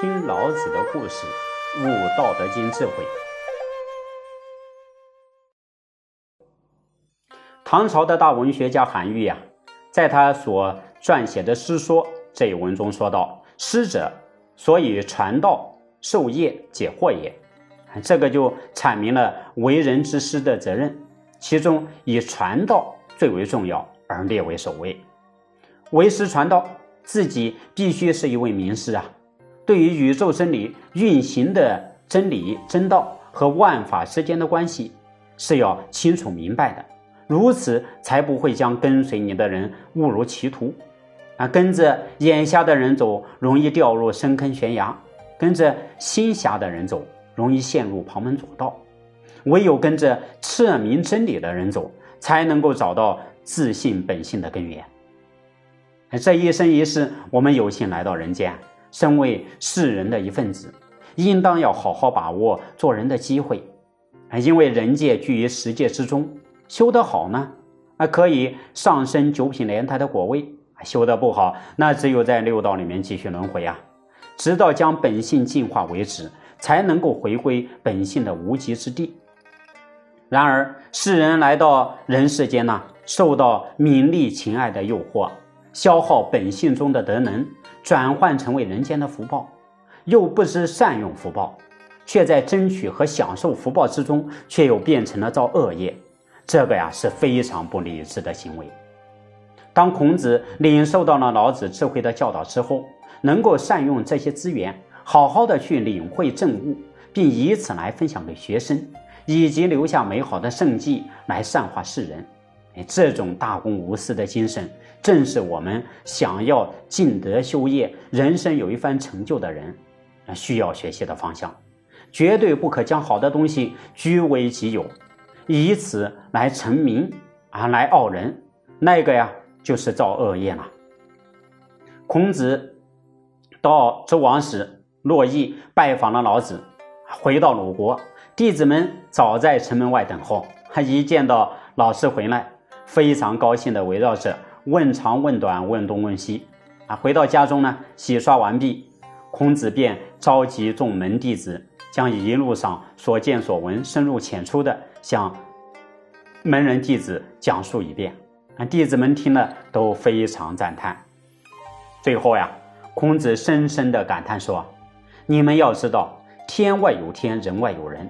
听老子的故事，悟道德经智慧。唐朝的大文学家韩愈呀，在他所撰写的《诗说》这一文中说道：“师者，所以传道授业解惑也。”这个就阐明了为人之师的责任，其中以传道最为重要，而列为首位。为师传道，自己必须是一位名师啊！对于宇宙真理运行的真理真道和万法之间的关系，是要清楚明白的，如此才不会将跟随你的人误入歧途。啊，跟着眼瞎的人走，容易掉入深坑悬崖；跟着心瞎的人走，容易陷入旁门左道。唯有跟着彻明真理的人走，才能够找到自信本性的根源。这一生一世，我们有幸来到人间，身为世人的一份子，应当要好好把握做人的机会。因为人界居于十界之中，修得好呢，啊可以上升九品莲台的果位；修得不好，那只有在六道里面继续轮回啊，直到将本性净化为止，才能够回归本性的无极之地。然而，世人来到人世间呢，受到名利情爱的诱惑。消耗本性中的德能，转换成为人间的福报，又不知善用福报，却在争取和享受福报之中，却又变成了造恶业。这个呀是非常不理智的行为。当孔子领受到了老子智慧的教导之后，能够善用这些资源，好好的去领会正悟，并以此来分享给学生，以及留下美好的圣迹来善化世人。这种大公无私的精神，正是我们想要尽德修业、人生有一番成就的人，需要学习的方向。绝对不可将好的东西据为己有，以此来成名啊，来傲人。那个呀，就是造恶业了。孔子到周王室洛邑拜访了老子，回到鲁国，弟子们早在城门外等候。他一见到老师回来。非常高兴地围绕着问长问短问东问西，啊，回到家中呢，洗刷完毕，孔子便召集众门弟子，将一路上所见所闻深入浅出的向门人弟子讲述一遍。啊，弟子们听了都非常赞叹。最后呀，孔子深深地感叹说：“你们要知道，天外有天，人外有人。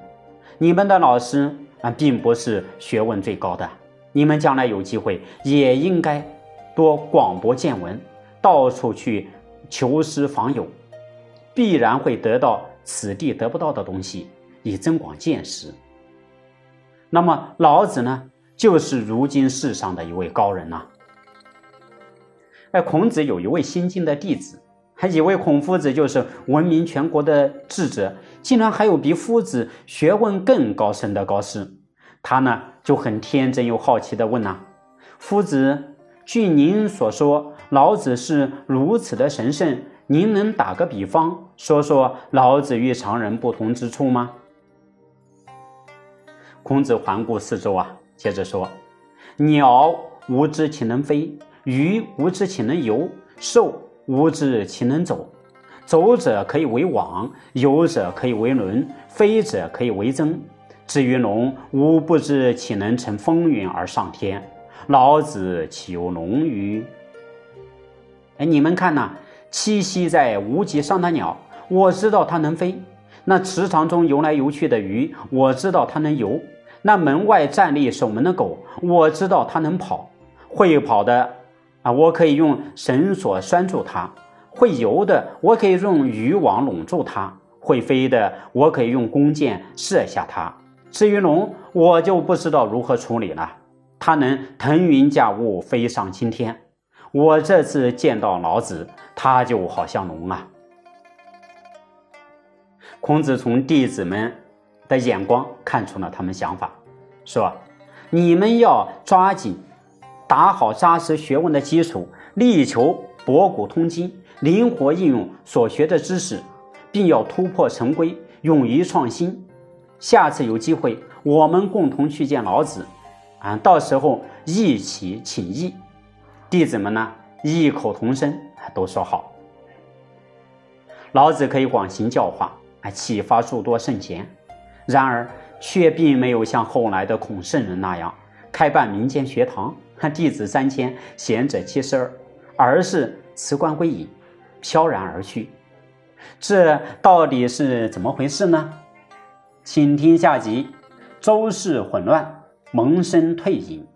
你们的老师啊，并不是学问最高的。”你们将来有机会，也应该多广博见闻，到处去求师访友，必然会得到此地得不到的东西，以增广见识。那么老子呢，就是如今世上的一位高人呐。哎，孔子有一位新晋的弟子，还以为孔夫子就是闻名全国的智者，竟然还有比夫子学问更高深的高师。他呢就很天真又好奇地问呐：“夫子，据您所说，老子是如此的神圣，您能打个比方，说说老子与常人不同之处吗？”孔子环顾四周啊，接着说：“鸟无知其能飞，鱼无知其能游，兽无知其能走。走者可以为网，游者可以为轮，飞者可以为缁。”至于龙，吾不知岂能乘风云而上天？老子岂有龙鱼？哎，你们看呐，栖息在无极上的鸟，我知道它能飞；那池塘中游来游去的鱼，我知道它能游；那门外站立守门的狗，我知道它能跑。会跑的啊，我可以用绳索拴住它；会游的，我可以用渔网笼住它；会飞的，我可以用弓箭射下它。至于龙，我就不知道如何处理了。它能腾云驾雾，飞上青天。我这次见到老子，他就好像龙啊。孔子从弟子们的眼光看出了他们想法，说：“你们要抓紧打好扎实学问的基础，力求博古通今，灵活应用所学的知识，并要突破陈规，勇于创新。”下次有机会，我们共同去见老子，啊，到时候一起请益。弟子们呢异口同声都说好。老子可以广行教化，啊，启发诸多圣贤。然而，却并没有像后来的孔圣人那样开办民间学堂，弟子三千，贤者七十二，而是辞官归隐，飘然而去。这到底是怎么回事呢？请听下集：周氏混乱，萌生退隐。